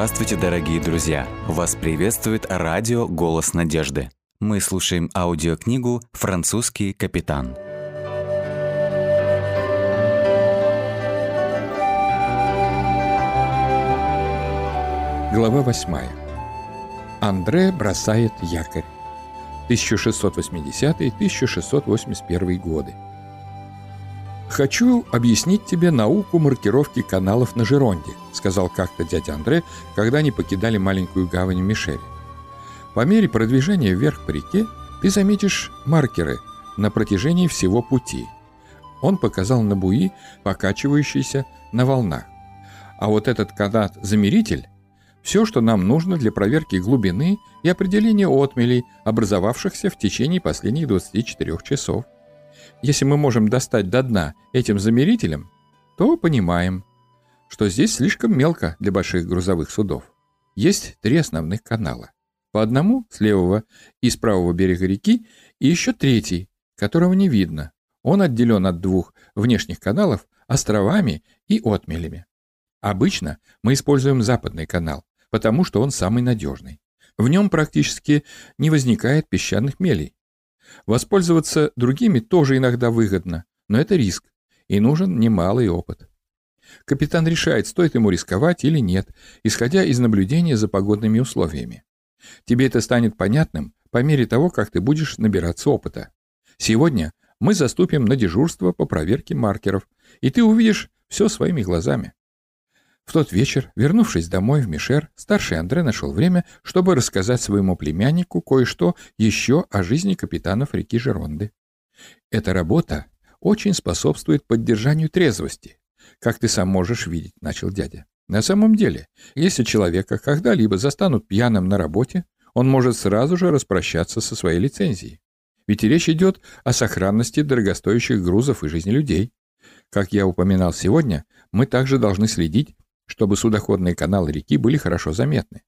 Здравствуйте, дорогие друзья! Вас приветствует радио «Голос надежды». Мы слушаем аудиокнигу «Французский капитан». Глава 8. Андре бросает якорь. 1680-1681 годы. «Хочу объяснить тебе науку маркировки каналов на Жеронде», сказал как-то дядя Андре, когда они покидали маленькую гавань в Мишере. «По мере продвижения вверх по реке ты заметишь маркеры на протяжении всего пути». Он показал на буи, покачивающиеся на волнах. А вот этот канат-замеритель – все, что нам нужно для проверки глубины и определения отмелей, образовавшихся в течение последних 24 часов. Если мы можем достать до дна этим замерителем, то понимаем, что здесь слишком мелко для больших грузовых судов. Есть три основных канала. По одному с левого и с правого берега реки и еще третий, которого не видно. Он отделен от двух внешних каналов островами и отмелями. Обычно мы используем западный канал, потому что он самый надежный. В нем практически не возникает песчаных мелей. Воспользоваться другими тоже иногда выгодно, но это риск, и нужен немалый опыт. Капитан решает, стоит ему рисковать или нет, исходя из наблюдения за погодными условиями. Тебе это станет понятным по мере того, как ты будешь набираться опыта. Сегодня мы заступим на дежурство по проверке маркеров, и ты увидишь все своими глазами. В тот вечер, вернувшись домой в Мишер, старший Андре нашел время, чтобы рассказать своему племяннику кое-что еще о жизни капитанов реки Жеронды. Эта работа очень способствует поддержанию трезвости, как ты сам можешь видеть, начал дядя. На самом деле, если человека когда-либо застанут пьяным на работе, он может сразу же распрощаться со своей лицензией. Ведь речь идет о сохранности дорогостоящих грузов и жизни людей. Как я упоминал сегодня, мы также должны следить чтобы судоходные каналы реки были хорошо заметны.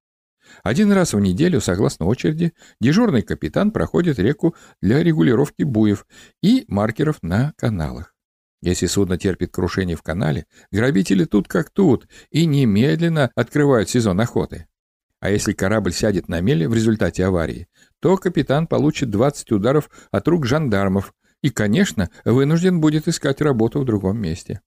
Один раз в неделю, согласно очереди, дежурный капитан проходит реку для регулировки буев и маркеров на каналах. Если судно терпит крушение в канале, грабители тут как тут и немедленно открывают сезон охоты. А если корабль сядет на мели в результате аварии, то капитан получит 20 ударов от рук жандармов и, конечно, вынужден будет искать работу в другом месте.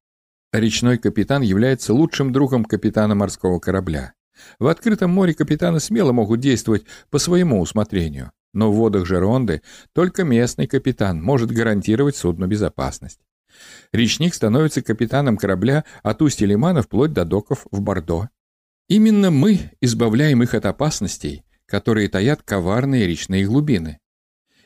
Речной капитан является лучшим другом капитана морского корабля. В открытом море капитаны смело могут действовать по своему усмотрению, но в водах Жеронды только местный капитан может гарантировать судну безопасность. Речник становится капитаном корабля от устья лимана вплоть до доков в Бордо. Именно мы избавляем их от опасностей, которые таят коварные речные глубины.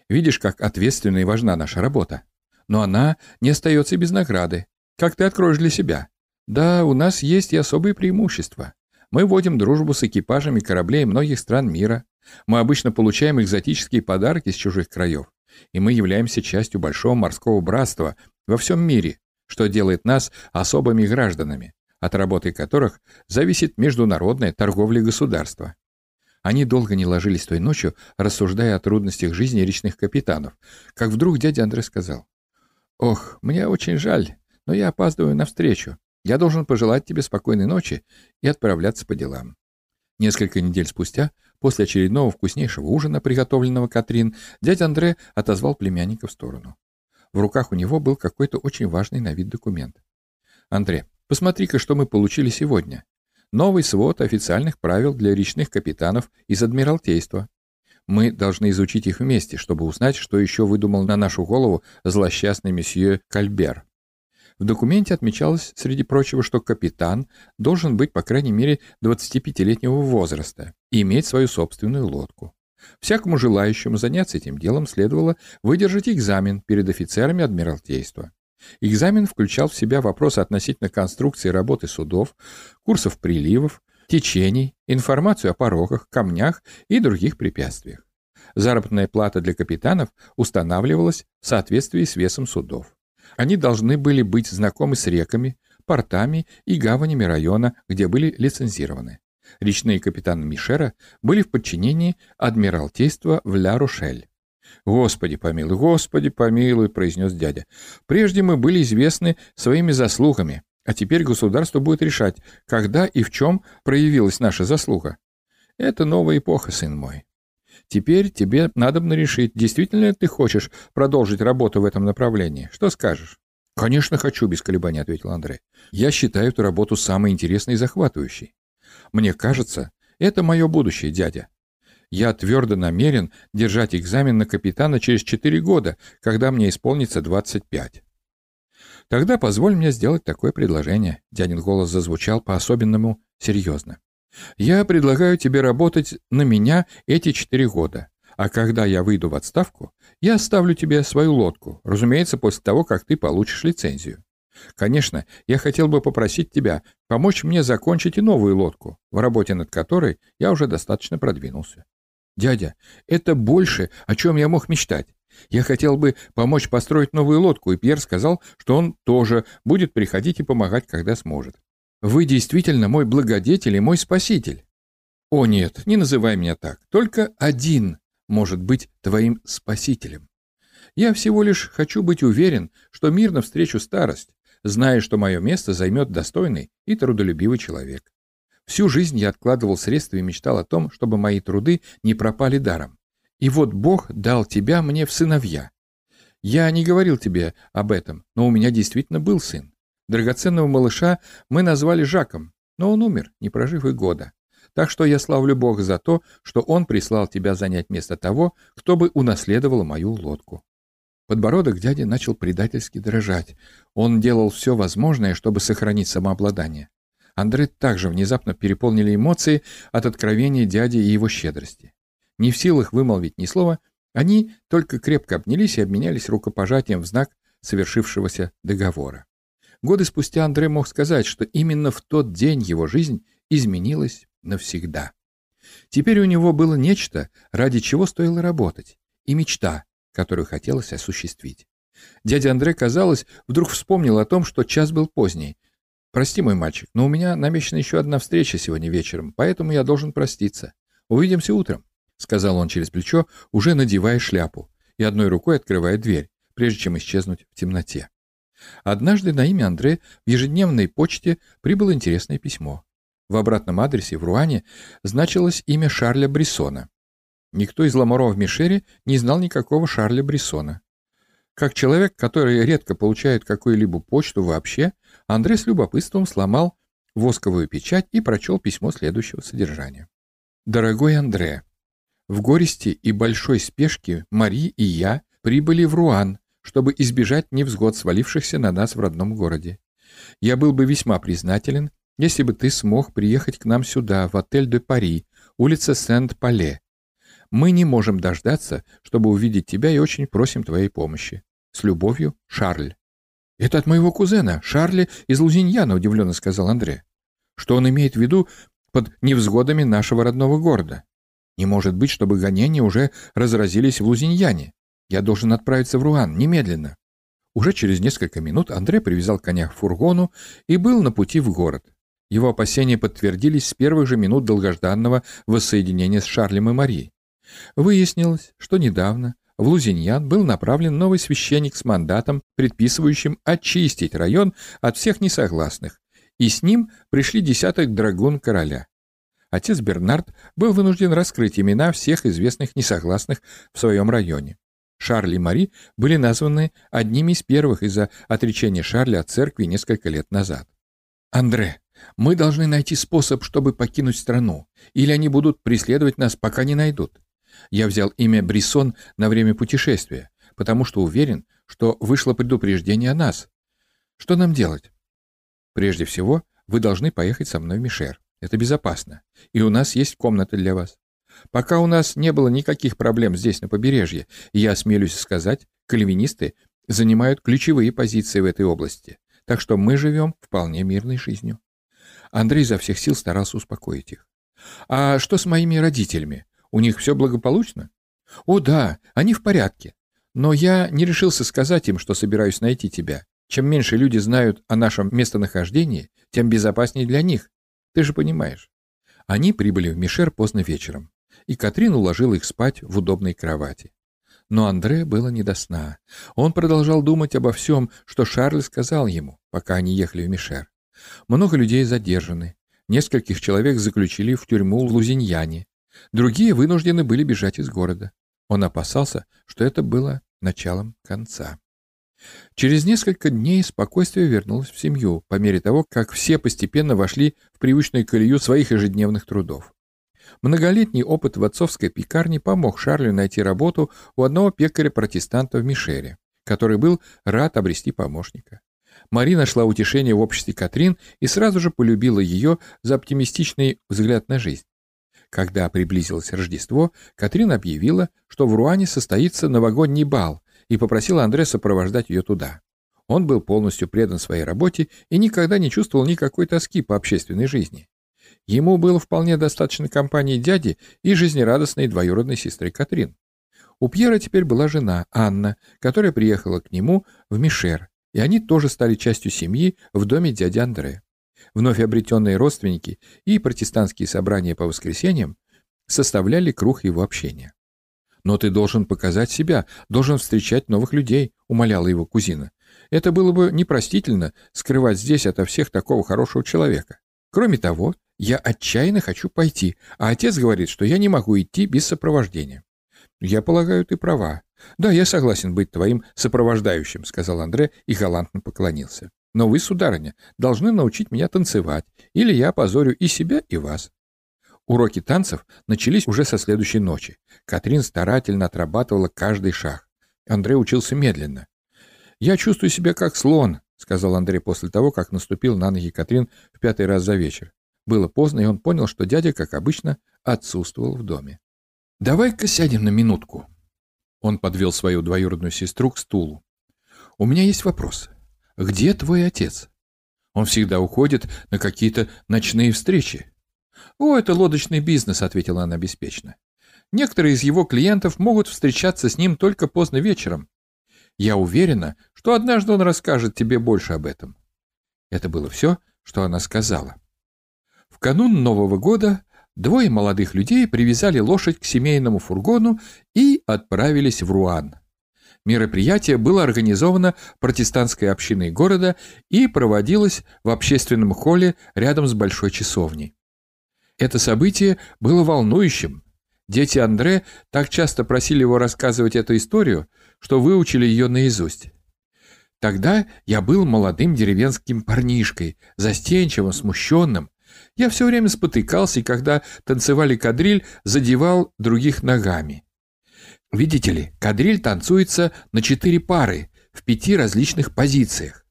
Видишь, как ответственна и важна наша работа. Но она не остается без награды. Как ты откроешь для себя? Да, у нас есть и особые преимущества. Мы вводим дружбу с экипажами кораблей многих стран мира. Мы обычно получаем экзотические подарки с чужих краев. И мы являемся частью большого морского братства во всем мире, что делает нас особыми гражданами, от работы которых зависит международная торговля государства. Они долго не ложились той ночью, рассуждая о трудностях жизни речных капитанов, как вдруг дядя Андрей сказал, «Ох, мне очень жаль, но я опаздываю на встречу. Я должен пожелать тебе спокойной ночи и отправляться по делам». Несколько недель спустя, после очередного вкуснейшего ужина, приготовленного Катрин, дядя Андре отозвал племянника в сторону. В руках у него был какой-то очень важный на вид документ. «Андре, посмотри-ка, что мы получили сегодня. Новый свод официальных правил для речных капитанов из Адмиралтейства. Мы должны изучить их вместе, чтобы узнать, что еще выдумал на нашу голову злосчастный месье Кальбер. В документе отмечалось, среди прочего, что капитан должен быть, по крайней мере, 25-летнего возраста и иметь свою собственную лодку. Всякому желающему заняться этим делом следовало выдержать экзамен перед офицерами Адмиралтейства. Экзамен включал в себя вопросы относительно конструкции работы судов, курсов приливов, течений, информацию о порогах, камнях и других препятствиях. Заработная плата для капитанов устанавливалась в соответствии с весом судов. Они должны были быть знакомы с реками, портами и гаванями района, где были лицензированы. Речные капитаны Мишера были в подчинении Адмиралтейства в Ля-Рушель. «Господи помилуй, Господи помилуй», — произнес дядя. «Прежде мы были известны своими заслугами, А теперь государство будет решать, когда и в чем проявилась наша заслуга. Это новая эпоха, сын мой. Теперь тебе надо бы решить, действительно ли ты хочешь продолжить работу в этом направлении. Что скажешь? «Конечно хочу», — без колебаний ответил Андрей. «Я считаю эту работу самой интересной и захватывающей. Мне кажется, это мое будущее, дядя. Я твердо намерен держать экзамен на капитана через 4 года, когда мне исполнится 25. Тогда позволь мне сделать такое предложение. Дядин голос зазвучал по-особенному серьезно. Я предлагаю тебе работать на меня эти 4 года. А когда я выйду в отставку, я оставлю тебе свою лодку, разумеется, после того, как ты получишь лицензию. Конечно, я хотел бы попросить тебя помочь мне закончить и новую лодку, в работе над которой я уже достаточно продвинулся. Дядя, это больше, о чем я мог мечтать. Я хотел бы помочь построить новую лодку, и Пьер сказал, что он тоже будет приходить и помогать, когда сможет. Вы действительно мой благодетель и мой спаситель. О нет, не называй меня так. Только один может быть твоим спасителем. Я всего лишь хочу быть уверен, что мирно встречу старость, зная, что мое место займет достойный и трудолюбивый человек. Всю жизнь я откладывал средства и мечтал о том, чтобы мои труды не пропали даром. И вот Бог дал тебя мне в сыновья. Я не говорил тебе об этом, но у меня действительно был сын. Драгоценного малыша мы назвали Жаком, но он умер, не прожив и года. Так что я славлю Бога за то, что он прислал тебя занять место того, кто бы унаследовал мою лодку. Подбородок дяди начал предательски дрожать. Он делал все возможное, чтобы сохранить самообладание. Андре также внезапно переполнили эмоции от откровения дяди и его щедрости. Не в силах вымолвить ни слова, они только крепко обнялись и обменялись рукопожатием в знак совершившегося договора. Годы спустя Андре мог сказать, что именно в тот день его жизнь изменилась навсегда. Теперь у него было нечто, ради чего стоило работать, и мечта, которую хотелось осуществить. Дядя Андре, казалось, вдруг вспомнил о том, что час был поздний. «Прости, мой мальчик, но у меня намечена еще одна встреча сегодня вечером, поэтому я должен проститься. Увидимся утром», — сказал он через плечо, уже надевая шляпу и одной рукой открывая дверь, прежде чем исчезнуть в темноте. Однажды на имя Андре в ежедневной почте прибыло интересное письмо. В обратном адресе в Руане значилось имя Шарля Брессона. Никто из ламоро в Мишере не знал никакого Шарля Брессона. Как человек, который редко получает какую-либо почту вообще, Андре с любопытством сломал восковую печать и прочел письмо следующего содержания. «Дорогой Андре, в горести и большой спешке Мари и я прибыли в Руан, чтобы избежать невзгод, свалившихся на нас в родном городе. Я был бы весьма признателен, если бы ты смог приехать к нам сюда, в отель де Пари, улица Сент-Пале, мы не можем дождаться, чтобы увидеть тебя и очень просим твоей помощи. С любовью, Шарль». «Это от моего кузена, Шарля из Лузиньяна», — удивленно сказал Андре. «Что он имеет в виду под невзгодами нашего родного города? Не может быть, чтобы гонения уже разразились в Лузиньяне. Я должен отправиться в Руан немедленно». Уже через несколько минут Андре привязал коня к фургону и был на пути в город. Его опасения подтвердились с первых же минут долгожданного воссоединения с Шарлем и Марией. Выяснилось, что недавно в Лузиньян был направлен новый священник с мандатом, предписывающим очистить район от всех несогласных, и с ним пришли десяток драгун короля. Отец Бернард был вынужден раскрыть имена всех известных несогласных в своем районе. Шарль и Мари были названы одними из первых из-за отречения Шарля от церкви несколько лет назад. «Андре, мы должны найти способ, чтобы покинуть страну, или они будут преследовать нас, пока не найдут. Я взял имя Брисон на время путешествия, потому что уверен, что вышло предупреждение о нас. Что нам делать? Прежде всего, вы должны поехать со мной в Мишер. Это безопасно. И у нас есть комната для вас. Пока у нас не было никаких проблем здесь, на побережье, я осмелюсь сказать, кальвинисты занимают ключевые позиции в этой области, так что мы живем вполне мирной жизнью. Андрей изо всех сил старался успокоить их. «А что с моими родителями? У них все благополучно? О, да, они в порядке. Но я не решился сказать им, что собираюсь найти тебя. Чем меньше люди знают о нашем местонахождении, тем безопаснее для них. Ты же понимаешь. Они прибыли в Мишер поздно вечером, и Катрин уложила их спать в удобной кровати. Но Андре было не до сна. Он продолжал думать обо всем, что Шарль сказал ему, пока они ехали в Мишер. Много людей задержаны. Нескольких человек заключили в тюрьму в Лузиньяне. Другие вынуждены были бежать из города. Он опасался, что это было началом конца. Через несколько дней спокойствие вернулось в семью, по мере того, как все постепенно вошли в привычную колею своих ежедневных трудов. Многолетний опыт в отцовской пекарне помог Шарлю найти работу у одного пекаря-протестанта в Мишере, который был рад обрести помощника. Мари нашла утешение в обществе Катрин и сразу же полюбила ее за оптимистичный взгляд на жизнь. Когда приблизилось Рождество, Катрин объявила, что в Руане состоится новогодний бал, и попросила Андре сопровождать ее туда. Он был полностью предан своей работе и никогда не чувствовал никакой тоски по общественной жизни. Ему было вполне достаточно компании дяди и жизнерадостной двоюродной сестры Катрин. У Пьера теперь была жена, Анна, которая приехала к нему в Мишер, и они тоже стали частью семьи в доме дяди Андре. Вновь обретенные родственники и протестантские собрания по воскресеньям составляли круг его общения. «Но ты должен показать себя, должен встречать новых людей», — умоляла его кузина. «Это было бы непростительно скрывать здесь ото всех такого хорошего человека. Кроме того, я отчаянно хочу пойти, а отец говорит, что я не могу идти без сопровождения». «Я полагаю, ты права. Да, я согласен быть твоим сопровождающим», — сказал Андре и галантно поклонился. «Но вы, сударыня, должны научить меня танцевать, или я опозорю и себя, и вас». Уроки танцев начались уже со следующей ночи. Катрин старательно отрабатывала каждый шаг. Андрей учился медленно. «Я чувствую себя как слон», — сказал Андрей после того, как наступил на ноги Катрин в пятый раз за вечер. Было поздно, и он понял, что дядя, как обычно, отсутствовал в доме. «Давай-ка сядем на минутку». Он подвел свою двоюродную сестру к стулу. «У меня есть вопрос. Где твой отец? Он всегда уходит на какие-то ночные встречи. «О, это лодочный бизнес», — ответила она беспечно. «Некоторые из его клиентов могут встречаться с ним только поздно вечером. Я уверена, что однажды он расскажет тебе больше об этом». Это было все, что она сказала. В канун Нового года двое молодых людей привязали лошадь к семейному фургону и отправились в Руан. Мероприятие было организовано протестантской общиной города и проводилось в общественном холле рядом с большой часовней. Это событие было волнующим. Дети Андре так часто просили его рассказывать эту историю, что выучили ее наизусть. Тогда я был молодым деревенским парнишкой, застенчивым, смущенным. Я все время спотыкался, и когда танцевали кадриль, задевал других ногами. Видите ли, кадриль танцуется на четыре пары, в пяти различных позициях,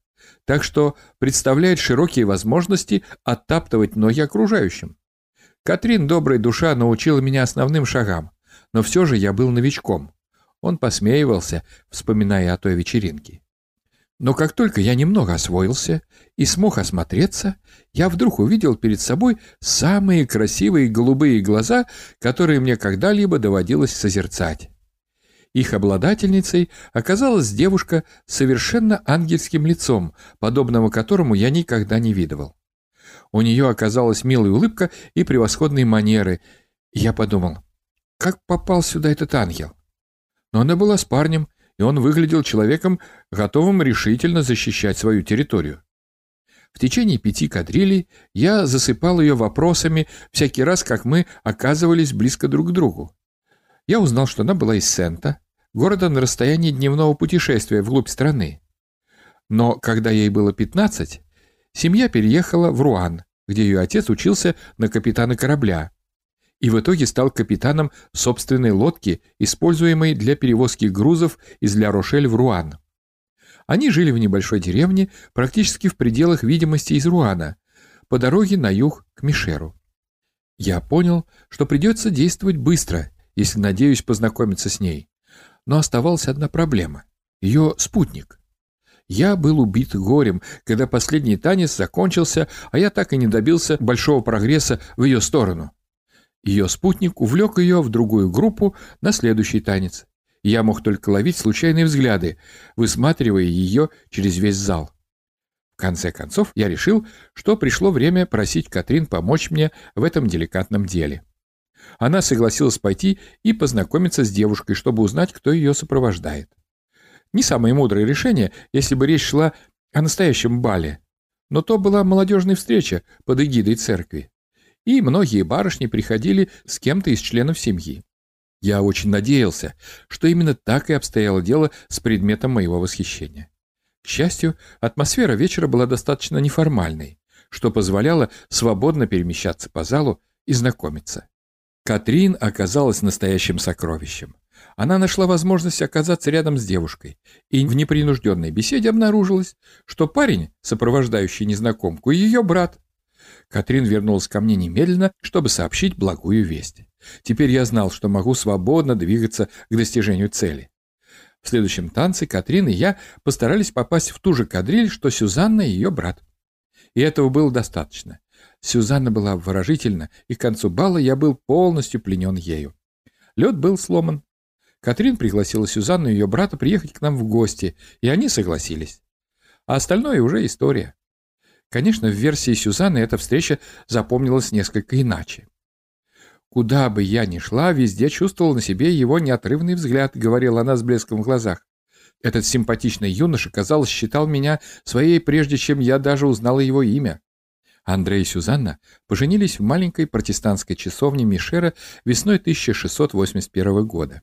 так что представляет широкие возможности оттаптывать ноги окружающим. Катрин, добрая душа, научила меня основным шагам, но все же я был новичком. Он посмеивался, вспоминая о той вечеринке. Но как только я немного освоился и смог осмотреться, я вдруг увидел перед собой самые красивые голубые глаза, которые мне когда-либо доводилось созерцать. Их обладательницей оказалась девушка с совершенно ангельским лицом, подобного которому я никогда не видывал. У нее оказалась милая улыбка и превосходные манеры. я подумал, как попал сюда этот ангел? Но она была с парнем, и он выглядел человеком, готовым решительно защищать свою территорию. В течение пяти кадрилей я засыпал ее вопросами всякий раз, как мы оказывались близко друг к другу. Я узнал, что она была из Сента, города на расстоянии дневного путешествия вглубь страны. Но когда ей было пятнадцать, Семья переехала в Руан, где ее отец учился на капитана корабля, и в итоге стал капитаном собственной лодки, используемой для перевозки грузов из Ля-Рошель в Руан. Они жили в небольшой деревне, практически в пределах видимости из Руана, по дороге на юг к Мишеру. Я понял, что придется действовать быстро, если надеюсь познакомиться с ней. Но оставалась одна проблема — ее спутник. Я был убит горем, когда последний танец закончился, а я так и не добился большого прогресса в ее сторону. Ее спутник увлек ее в другую группу на следующий танец. Я мог только ловить случайные взгляды, высматривая ее через весь зал. В конце концов, я решил, что пришло время просить Катрин помочь мне в этом деликатном деле. Она согласилась пойти и познакомиться с девушкой, чтобы узнать, кто ее сопровождает. Не самое мудрое решение, если бы речь шла о настоящем бале. но то была молодежная встреча под эгидой церкви. И многие барышни приходили с кем-то из членов семьи. Я очень надеялся, что именно так и обстояло дело с предметом моего восхищения. К счастью, атмосфера вечера была достаточно неформальной, что позволяло свободно перемещаться по залу и знакомиться. Катрин оказалась настоящим сокровищем. Она нашла возможность оказаться рядом с девушкой, и в непринужденной беседе обнаружилось, что парень, сопровождающий незнакомку, ее брат. Катрин вернулась ко мне немедленно, чтобы сообщить благую весть. Теперь я знал, что могу свободно двигаться к достижению цели. В следующем танце Катрин и я постарались попасть в ту же кадриль, что Сюзанна и ее брат. И этого было достаточно. Сюзанна была выражительна, и к концу бала я был полностью пленен ею. Лед был сломан. Катрин пригласила Сюзанну и ее брата приехать к нам в гости, и они согласились. А остальное уже история. Конечно, в версии Сюзанны эта встреча запомнилась несколько иначе. «Куда бы я ни шла, везде чувствовала на себе его неотрывный взгляд», — говорила она с блеском в глазах. Этот симпатичный юноша, казалось, считал меня своей, прежде чем я даже узнала его имя. Андрей и Сюзанна поженились в маленькой протестантской часовне Мишера весной 1681 года.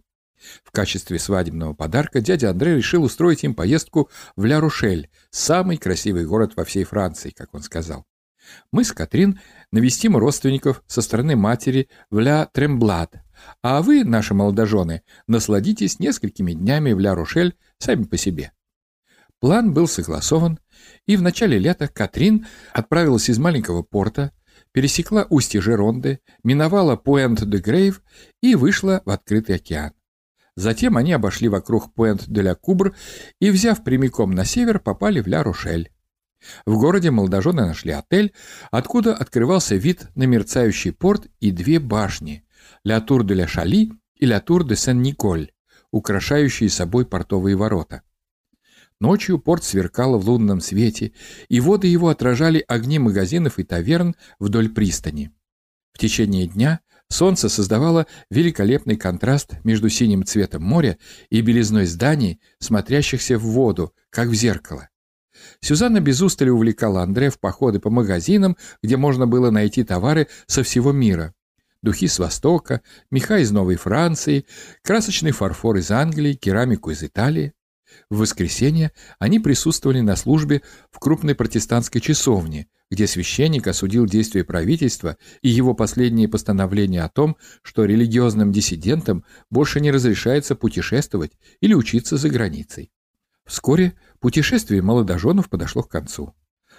В качестве свадебного подарка дядя Андрей решил устроить им поездку в Ля-Рушель, самый красивый город во всей Франции, как он сказал. Мы с Катрин навестим родственников со стороны матери в Ля-Тремблат, а вы, наши молодожены, насладитесь несколькими днями в Ля-Рушель сами по себе. План был согласован, и в начале лета Катрин отправилась из маленького порта, пересекла устье Жеронды, миновала Пуэнт-де-Грейв и вышла в открытый океан. Затем они обошли вокруг Пуэнт-де-ля-Кубр и, взяв прямиком на север, попали в Ля-Рушель. В городе молодожены нашли отель, откуда открывался вид на мерцающий порт и две башни – Ля Тур де ля Шали и Ля Тур де Сен-Николь, украшающие собой портовые ворота. Ночью порт сверкал в лунном свете, и воды его отражали огни магазинов и таверн вдоль пристани. В течение дня солнце создавало великолепный контраст между синим цветом моря и белизной зданий, смотрящихся в воду, как в зеркало. Сюзанна без устали увлекала Андре в походы по магазинам, где можно было найти товары со всего мира. Духи с Востока, меха из Новой Франции, красочный фарфор из Англии, керамику из Италии. В воскресенье они присутствовали на службе в крупной протестантской часовне, где священник осудил действия правительства и его последние постановления о том, что религиозным диссидентам больше не разрешается путешествовать или учиться за границей. Вскоре путешествие молодоженов подошло к концу.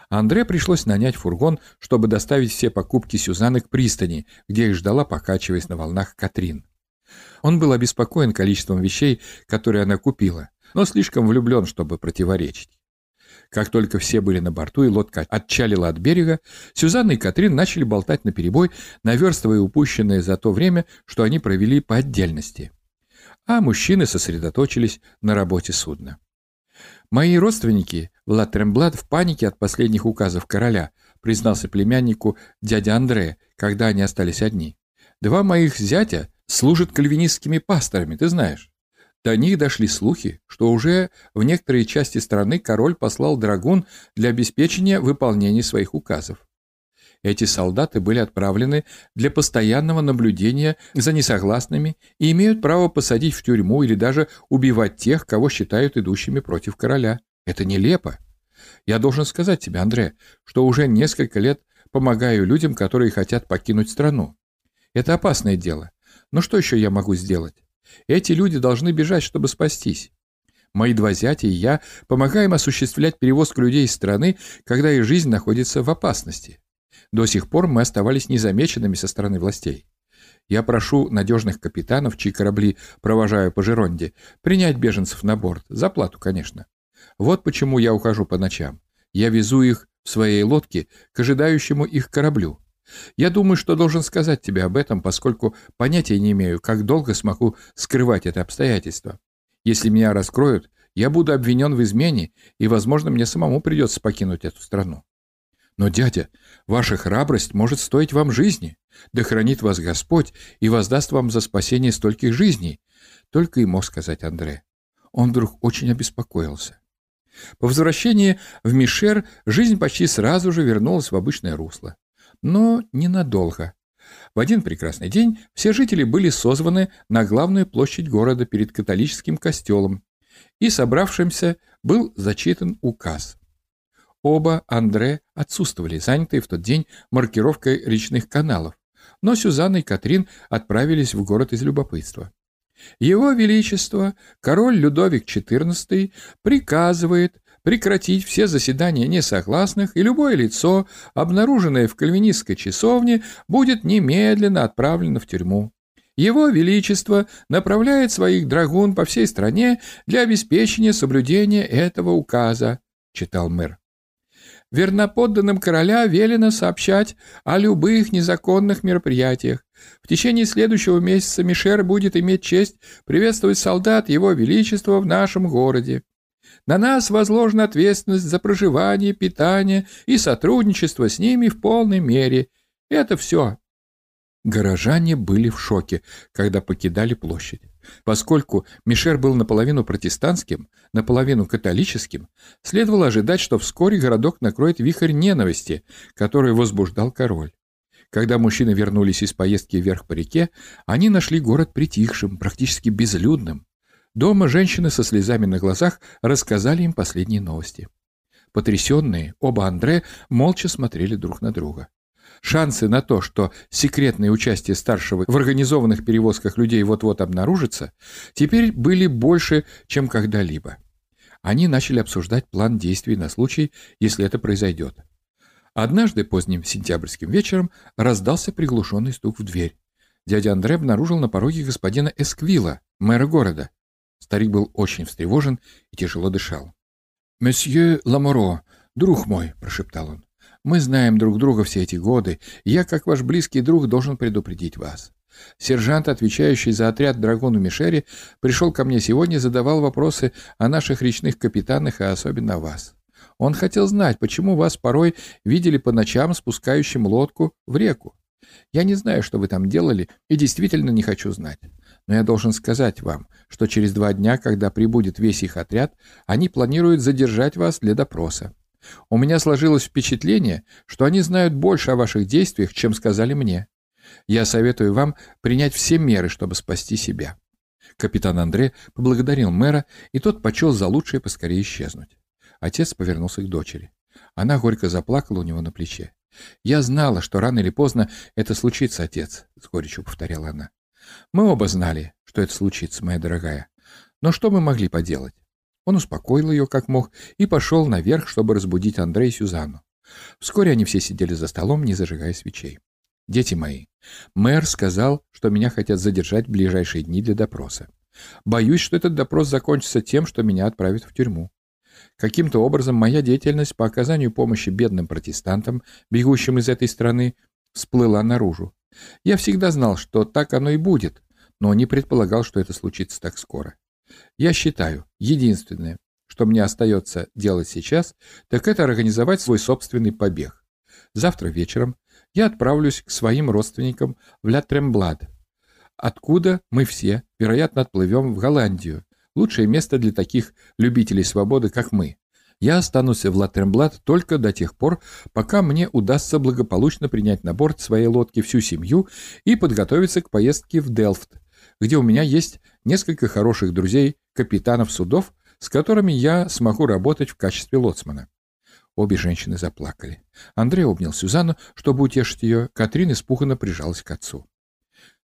Андре пришлось нанять фургон, чтобы доставить все покупки Сюзанны к пристани, где их ждала, покачиваясь на волнах Катрин. Он был обеспокоен количеством вещей, которые она купила, но слишком влюблен, чтобы противоречить. Как только все были на борту и лодка отчалила от берега, Сюзанна и Катрин начали болтать наперебой, наверстывая упущенное за то время, что они провели по отдельности. А мужчины сосредоточились на работе судна. «Мои родственники в Латремблад в панике от последних указов короля», признался племяннику дядя Андре, когда они остались одни. «Два моих зятя служат кальвинистскими пасторами, ты знаешь. До них дошли слухи, что уже в некоторые части страны король послал драгун для обеспечения выполнения своих указов. Эти солдаты были отправлены для постоянного наблюдения за несогласными и имеют право посадить в тюрьму или даже убивать тех, кого считают идущими против короля. Это нелепо. Я должен сказать тебе, Андре, что уже несколько лет помогаю людям, которые хотят покинуть страну. Это опасное дело. Но что еще я могу сделать? Эти люди должны бежать, чтобы спастись. Мои два зятя и я помогаем осуществлять перевозку людей из страны, когда их жизнь находится в опасности. До сих пор мы оставались незамеченными со стороны властей. Я прошу надежных капитанов, чьи корабли провожаю по Жеронде, принять беженцев на борт, за плату, конечно. Вот почему я ухожу по ночам. Я везу их в своей лодке к ожидающему их кораблю. Я думаю, что должен сказать тебе об этом, поскольку понятия не имею, как долго смогу скрывать это обстоятельство. Если меня раскроют, я буду обвинен в измене, и, возможно, мне самому придется покинуть эту страну. Но, дядя, ваша храбрость может стоить вам жизни. Да хранит вас Господь и воздаст вам за спасение стольких жизней. Только и мог сказать Андре. Он вдруг очень обеспокоился. По возвращении в Мишер жизнь почти сразу же вернулась в обычное русло. Но ненадолго. В один прекрасный день все жители были созваны на главную площадь города перед католическим костелом, и собравшимся был зачитан указ. Оба Андре отсутствовали, занятые в тот день маркировкой речных каналов, но Сюзанна и Катрин отправились в город из любопытства. Его Величество, король Людовик XIV, приказывает прекратить все заседания несогласных, и любое лицо, обнаруженное в кальвинистской часовне, будет немедленно отправлено в тюрьму. Его Величество направляет своих драгун по всей стране для обеспечения соблюдения этого указа, читал мэр. Верноподданным короля велено сообщать о любых незаконных мероприятиях. В течение следующего месяца Мишер будет иметь честь приветствовать солдат Его Величества в нашем городе. На нас возложена ответственность за проживание, питание и сотрудничество с ними в полной мере. Это все. Горожане были в шоке, когда покидали площадь. Поскольку Мишер был наполовину протестантским, наполовину католическим, следовало ожидать, что вскоре городок накроет вихрь ненависти, который возбуждал король. Когда мужчины вернулись из поездки вверх по реке, они нашли город притихшим, практически безлюдным. Дома женщины со слезами на глазах рассказали им последние новости. Потрясенные, оба Андре молча смотрели друг на друга. Шансы на то, что секретное участие старшего в организованных перевозках людей вот-вот обнаружится, теперь были больше, чем когда-либо. Они начали обсуждать план действий на случай, если это произойдет. Однажды поздним сентябрьским вечером раздался приглушенный стук в дверь. Дядя Андре обнаружил на пороге господина Эсквила, мэра города. Старик был очень встревожен и тяжело дышал. «Месье Ламоро, друг мой», — прошептал он, мы знаем друг друга все эти годы, и я, как ваш близкий друг, должен предупредить вас. Сержант, отвечающий за отряд Драгону Мишери, пришел ко мне сегодня и задавал вопросы о наших речных капитанах, и особенно о вас. Он хотел знать, почему вас порой видели по ночам спускающим лодку в реку. Я не знаю, что вы там делали, и действительно не хочу знать. Но я должен сказать вам, что через два дня, когда прибудет весь их отряд, они планируют задержать вас для допроса. У меня сложилось впечатление, что они знают больше о ваших действиях, чем сказали мне. Я советую вам принять все меры, чтобы спасти себя». Капитан Андре поблагодарил мэра, и тот почел за лучшее поскорее исчезнуть. Отец повернулся к дочери. Она горько заплакала у него на плече. «Я знала, что рано или поздно это случится, отец», — с горечью повторяла она. «Мы оба знали, что это случится, моя дорогая. Но что мы могли поделать? Он успокоил ее как мог и пошел наверх, чтобы разбудить Андрея и Сюзанну. Вскоре они все сидели за столом, не зажигая свечей. «Дети мои, мэр сказал, что меня хотят задержать в ближайшие дни для допроса. Боюсь, что этот допрос закончится тем, что меня отправят в тюрьму. Каким-то образом моя деятельность по оказанию помощи бедным протестантам, бегущим из этой страны, всплыла наружу. Я всегда знал, что так оно и будет, но не предполагал, что это случится так скоро. Я считаю, единственное, что мне остается делать сейчас, так это организовать свой собственный побег. Завтра вечером я отправлюсь к своим родственникам в Ля Тремблад, откуда мы все, вероятно, отплывем в Голландию, лучшее место для таких любителей свободы, как мы. Я останусь в Латремблад только до тех пор, пока мне удастся благополучно принять на борт своей лодки всю семью и подготовиться к поездке в Делфт, где у меня есть несколько хороших друзей, капитанов судов, с которыми я смогу работать в качестве лоцмана. Обе женщины заплакали. Андрей обнял Сюзанну, чтобы утешить ее. Катрин испуганно прижалась к отцу.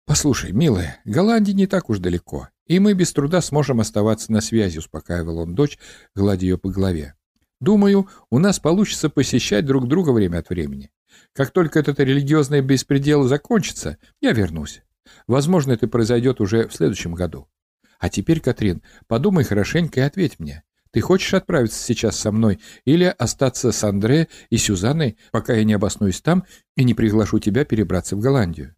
«Послушай, милая, Голландия не так уж далеко, и мы без труда сможем оставаться на связи», — успокаивал он дочь, гладя ее по голове. «Думаю, у нас получится посещать друг друга время от времени. Как только этот религиозный беспредел закончится, я вернусь. Возможно, это произойдет уже в следующем году. А теперь, Катрин, подумай хорошенько и ответь мне. Ты хочешь отправиться сейчас со мной или остаться с Андре и Сюзанной, пока я не обоснуюсь там и не приглашу тебя перебраться в Голландию?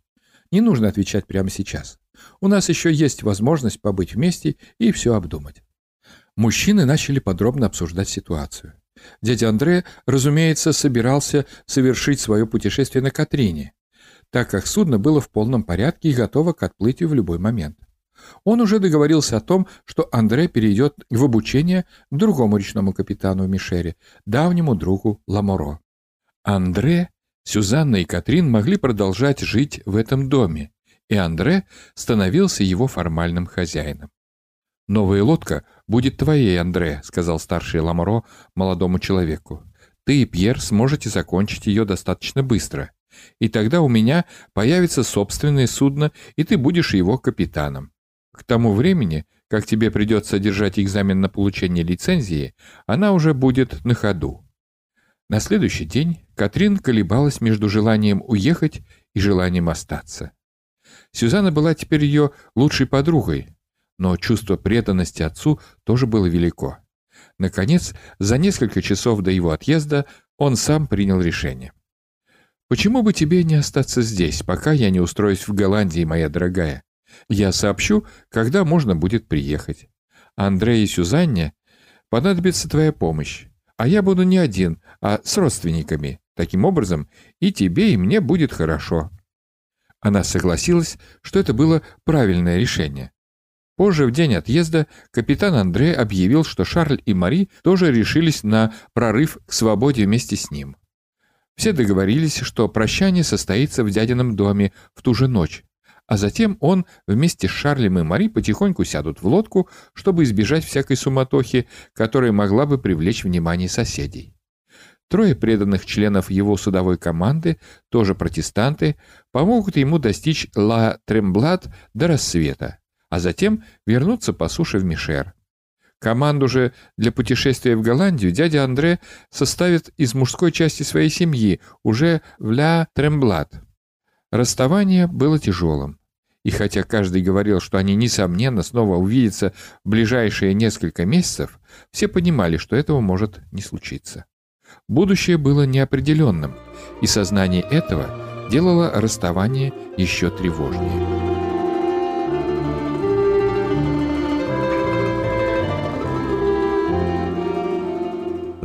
Не нужно отвечать прямо сейчас. У нас еще есть возможность побыть вместе и все обдумать. Мужчины начали подробно обсуждать ситуацию. Дядя Андре, разумеется, собирался совершить свое путешествие на Катрине, так как судно было в полном порядке и готово к отплытию в любой момент. Он уже договорился о том, что Андре перейдет в обучение другому речному капитану Мишере, давнему другу Ламоро. Андре, Сюзанна и Катрин могли продолжать жить в этом доме, и Андре становился его формальным хозяином. «Новая лодка будет твоей, Андре», — сказал старший Ламоро молодому человеку. «Ты и Пьер сможете закончить ее достаточно быстро, и тогда у меня появится собственное судно, и ты будешь его капитаном. К тому времени, как тебе придется держать экзамен на получение лицензии, она уже будет на ходу». На следующий день Катрин колебалась между желанием уехать и желанием остаться. Сюзанна была теперь ее лучшей подругой, но чувство преданности отцу тоже было велико. Наконец, за несколько часов до его отъезда он сам принял решение. «Почему бы тебе не остаться здесь, пока я не устроюсь в Голландии, моя дорогая? Я сообщу, когда можно будет приехать. Андре и Сюзанне понадобится твоя помощь, а я буду не один, а с родственниками. Таким образом, и тебе, и мне будет хорошо». Она согласилась, что это было правильное решение. Позже, в день отъезда, капитан Андре объявил, что Шарль и Мари тоже решились на прорыв к свободе вместе с ним. Все договорились, что прощание состоится в дядином доме в ту же ночь, а затем он вместе с Шарлем и Мари потихоньку сядут в лодку, чтобы избежать всякой суматохи, которая могла бы привлечь внимание соседей. Трое преданных членов его судовой команды, тоже протестанты, помогут ему достичь Ла Тремблат до рассвета а затем вернуться по суше в Мишер. Команду же для путешествия в Голландию дядя Андре составит из мужской части своей семьи уже в Ля Тремблат. Расставание было тяжелым. И хотя каждый говорил, что они, несомненно, снова увидятся в ближайшие несколько месяцев, все понимали, что этого может не случиться. Будущее было неопределенным, и сознание этого делало расставание еще тревожнее.